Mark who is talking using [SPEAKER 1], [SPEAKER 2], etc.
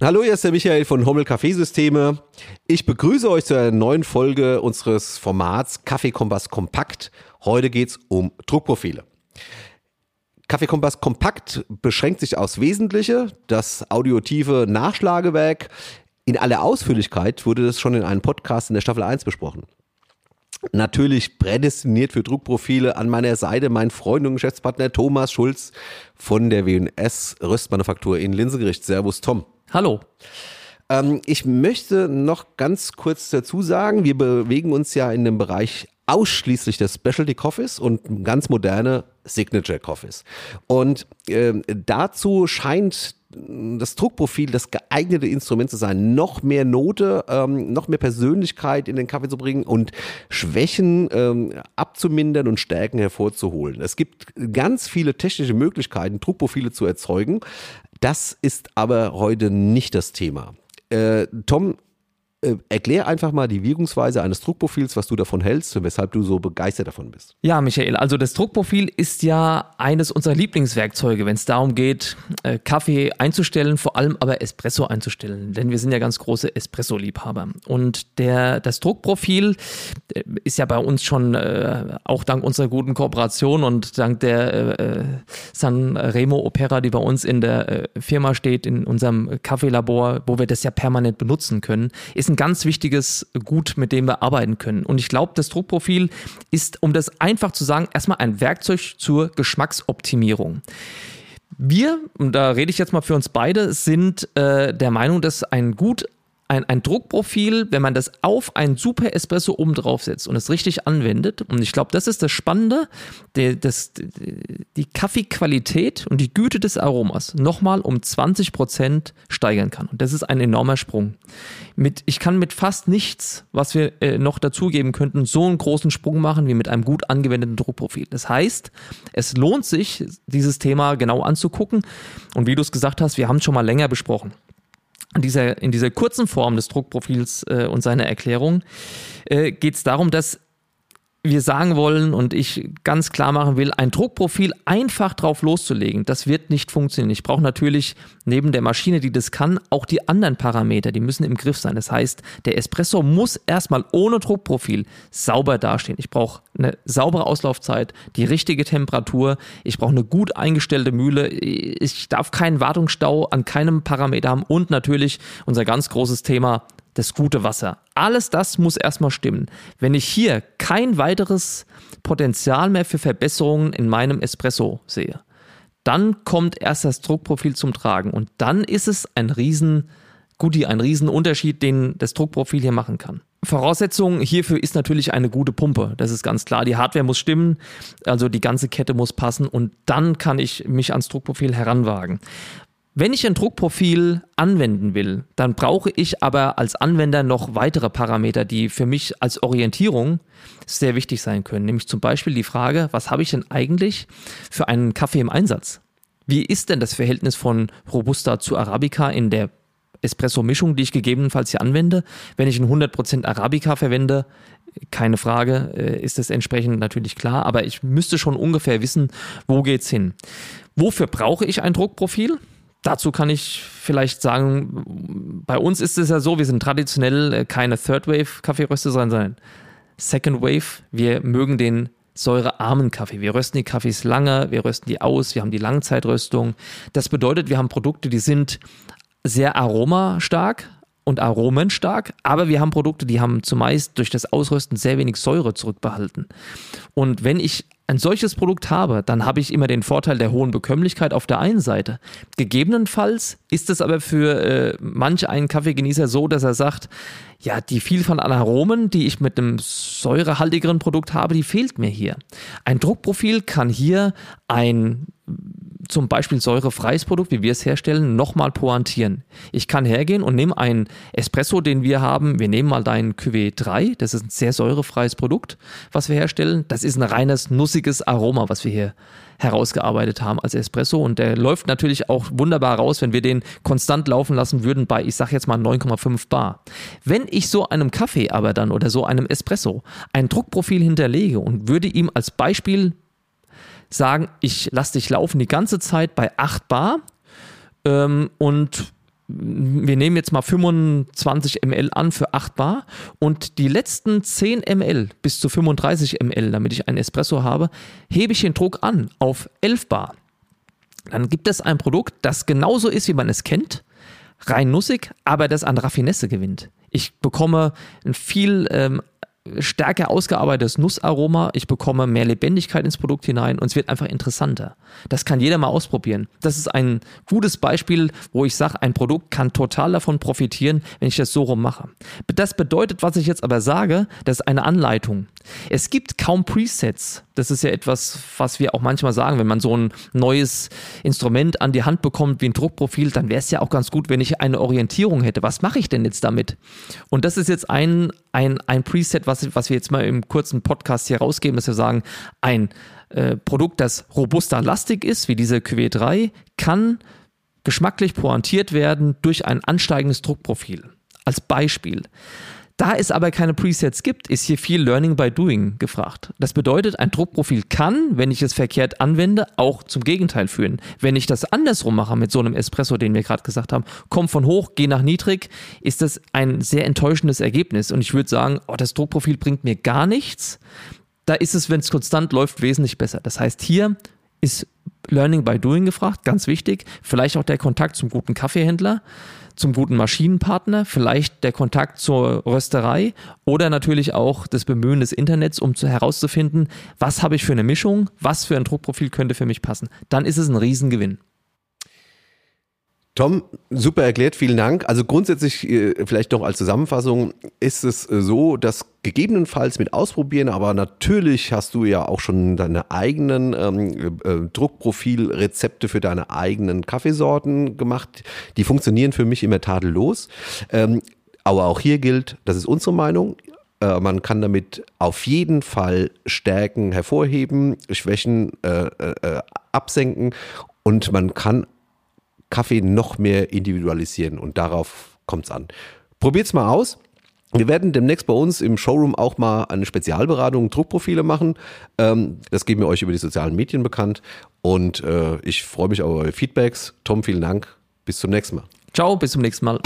[SPEAKER 1] Hallo, hier ist der Michael von Hommel Kaffeesysteme. Ich begrüße euch zu einer neuen Folge unseres Formats Kaffeekompass Kompakt. Heute geht es um Druckprofile. Kaffeekompass Kompakt beschränkt sich aufs Wesentliche, das audiotive Nachschlagewerk. In aller Ausführlichkeit wurde das schon in einem Podcast in der Staffel 1 besprochen. Natürlich prädestiniert für Druckprofile an meiner Seite mein Freund und Geschäftspartner Thomas Schulz von der WNS Röstmanufaktur in Linsegericht. Servus Tom.
[SPEAKER 2] Hallo.
[SPEAKER 1] Ähm, ich möchte noch ganz kurz dazu sagen, wir bewegen uns ja in dem Bereich ausschließlich der Specialty Coffees und ganz moderne Signature Coffees. Und äh, dazu scheint das Druckprofil das geeignete Instrument zu sein, noch mehr Note, ähm, noch mehr Persönlichkeit in den Kaffee zu bringen und Schwächen ähm, abzumindern und Stärken hervorzuholen. Es gibt ganz viele technische Möglichkeiten, Druckprofile zu erzeugen. Das ist aber heute nicht das Thema. Äh, Tom, äh, erklär einfach mal die Wirkungsweise eines Druckprofils, was du davon hältst und weshalb du so begeistert davon bist.
[SPEAKER 2] Ja, Michael, also das Druckprofil ist ja eines unserer Lieblingswerkzeuge, wenn es darum geht, äh, Kaffee einzustellen, vor allem aber Espresso einzustellen, denn wir sind ja ganz große Espresso-Liebhaber. Und der, das Druckprofil äh, ist ja bei uns schon äh, auch dank unserer guten Kooperation und dank der San Remo Opera, die bei uns in der Firma steht, in unserem Kaffeelabor, wo wir das ja permanent benutzen können, ist ist ein ganz wichtiges Gut, mit dem wir arbeiten können. Und ich glaube, das Druckprofil ist, um das einfach zu sagen, erstmal ein Werkzeug zur Geschmacksoptimierung. Wir, und da rede ich jetzt mal für uns beide, sind äh, der Meinung, dass ein gut ein, ein Druckprofil, wenn man das auf ein Super Espresso oben drauf setzt und es richtig anwendet, und ich glaube, das ist das Spannende, der, das, die Kaffeequalität und die Güte des Aromas nochmal um 20 Prozent steigern kann. Und das ist ein enormer Sprung. Mit, ich kann mit fast nichts, was wir äh, noch dazugeben könnten, so einen großen Sprung machen wie mit einem gut angewendeten Druckprofil. Das heißt, es lohnt sich, dieses Thema genau anzugucken. Und wie du es gesagt hast, wir haben es schon mal länger besprochen dieser, in dieser kurzen Form des Druckprofils äh, und seiner Erklärung äh, geht es darum, dass wir sagen wollen und ich ganz klar machen will, ein Druckprofil einfach drauf loszulegen, das wird nicht funktionieren. Ich brauche natürlich neben der Maschine, die das kann, auch die anderen Parameter, die müssen im Griff sein. Das heißt, der Espresso muss erstmal ohne Druckprofil sauber dastehen. Ich brauche eine saubere Auslaufzeit, die richtige Temperatur, ich brauche eine gut eingestellte Mühle, ich darf keinen Wartungsstau an keinem Parameter haben und natürlich unser ganz großes Thema, das gute Wasser. Alles das muss erstmal stimmen. Wenn ich hier kein weiteres Potenzial mehr für Verbesserungen in meinem Espresso sehe, dann kommt erst das Druckprofil zum Tragen und dann ist es ein riesen Goodie, ein riesen Unterschied, den das Druckprofil hier machen kann. Voraussetzung hierfür ist natürlich eine gute Pumpe. Das ist ganz klar. Die Hardware muss stimmen, also die ganze Kette muss passen und dann kann ich mich ans Druckprofil heranwagen. Wenn ich ein Druckprofil anwenden will, dann brauche ich aber als Anwender noch weitere Parameter, die für mich als Orientierung sehr wichtig sein können. Nämlich zum Beispiel die Frage, was habe ich denn eigentlich für einen Kaffee im Einsatz? Wie ist denn das Verhältnis von Robusta zu Arabica in der Espresso-Mischung, die ich gegebenenfalls hier anwende? Wenn ich einen 100% Arabica verwende, keine Frage, äh, ist das entsprechend natürlich klar, aber ich müsste schon ungefähr wissen, wo geht's hin. Wofür brauche ich ein Druckprofil? Dazu kann ich vielleicht sagen, bei uns ist es ja so, wir sind traditionell äh, keine Third Wave Kaffeeröster, sondern Second Wave. Wir mögen den säurearmen Kaffee. Wir rösten die Kaffees lange, wir rösten die aus, wir haben die Langzeitröstung. Das bedeutet, wir haben Produkte, die sind sehr aromastark und aromenstark, aber wir haben Produkte, die haben zumeist durch das Ausrösten sehr wenig Säure zurückbehalten. Und wenn ich ein solches Produkt habe, dann habe ich immer den Vorteil der hohen Bekömmlichkeit auf der einen Seite. Gegebenenfalls ist es aber für äh, manch einen Kaffeegenießer so, dass er sagt, ja, die Vielfalt an Aromen, die ich mit einem säurehaltigeren Produkt habe, die fehlt mir hier. Ein Druckprofil kann hier ein zum Beispiel säurefreies Produkt, wie wir es herstellen, nochmal pointieren. Ich kann hergehen und nehme einen Espresso, den wir haben. Wir nehmen mal deinen Cuvée 3. Das ist ein sehr säurefreies Produkt, was wir herstellen. Das ist ein reines, nussiges Aroma, was wir hier herausgearbeitet haben als Espresso. Und der läuft natürlich auch wunderbar raus, wenn wir den konstant laufen lassen würden bei, ich sage jetzt mal 9,5 Bar. Wenn ich so einem Kaffee aber dann oder so einem Espresso ein Druckprofil hinterlege und würde ihm als Beispiel sagen, ich lasse dich laufen die ganze Zeit bei 8 Bar ähm, und wir nehmen jetzt mal 25 ml an für 8 Bar und die letzten 10 ml bis zu 35 ml, damit ich einen Espresso habe, hebe ich den Druck an auf 11 Bar. Dann gibt es ein Produkt, das genauso ist, wie man es kennt, rein nussig, aber das an Raffinesse gewinnt. Ich bekomme ein viel ähm, stärker ausgearbeitetes Nussaroma, ich bekomme mehr Lebendigkeit ins Produkt hinein und es wird einfach interessanter. Das kann jeder mal ausprobieren. Das ist ein gutes Beispiel, wo ich sage, ein Produkt kann total davon profitieren, wenn ich das so rum mache. Das bedeutet, was ich jetzt aber sage, das ist eine Anleitung. Es gibt kaum Presets. Das ist ja etwas, was wir auch manchmal sagen, wenn man so ein neues Instrument an die Hand bekommt, wie ein Druckprofil, dann wäre es ja auch ganz gut, wenn ich eine Orientierung hätte. Was mache ich denn jetzt damit? Und das ist jetzt ein, ein, ein Preset, was, was wir jetzt mal im kurzen Podcast hier rausgeben, dass wir sagen, ein äh, Produkt, das robuster lastig ist, wie diese QW3, kann geschmacklich pointiert werden durch ein ansteigendes Druckprofil. Als Beispiel. Da es aber keine Presets gibt, ist hier viel Learning by Doing gefragt. Das bedeutet, ein Druckprofil kann, wenn ich es verkehrt anwende, auch zum Gegenteil führen. Wenn ich das andersrum mache mit so einem Espresso, den wir gerade gesagt haben, komm von hoch, geh nach niedrig, ist das ein sehr enttäuschendes Ergebnis. Und ich würde sagen, oh, das Druckprofil bringt mir gar nichts. Da ist es, wenn es konstant läuft, wesentlich besser. Das heißt, hier ist Learning by Doing gefragt, ganz wichtig. Vielleicht auch der Kontakt zum guten Kaffeehändler zum guten Maschinenpartner, vielleicht der Kontakt zur Rösterei oder natürlich auch das Bemühen des Internets, um zu, herauszufinden, was habe ich für eine Mischung, was für ein Druckprofil könnte für mich passen. Dann ist es ein Riesengewinn.
[SPEAKER 1] Tom, super erklärt, vielen Dank. Also grundsätzlich, äh, vielleicht noch als Zusammenfassung, ist es äh, so, dass gegebenenfalls mit ausprobieren, aber natürlich hast du ja auch schon deine eigenen ähm, äh, Druckprofilrezepte für deine eigenen Kaffeesorten gemacht. Die funktionieren für mich immer tadellos. Ähm, aber auch hier gilt, das ist unsere Meinung. Äh, man kann damit auf jeden Fall Stärken hervorheben, Schwächen äh, äh, absenken und man kann Kaffee noch mehr individualisieren und darauf kommt es an. Probiert's mal aus. Wir werden demnächst bei uns im Showroom auch mal eine Spezialberatung Druckprofile machen. Ähm, das geben wir euch über die sozialen Medien bekannt. Und äh, ich freue mich auf eure Feedbacks. Tom, vielen Dank. Bis zum nächsten Mal.
[SPEAKER 2] Ciao, bis zum nächsten Mal.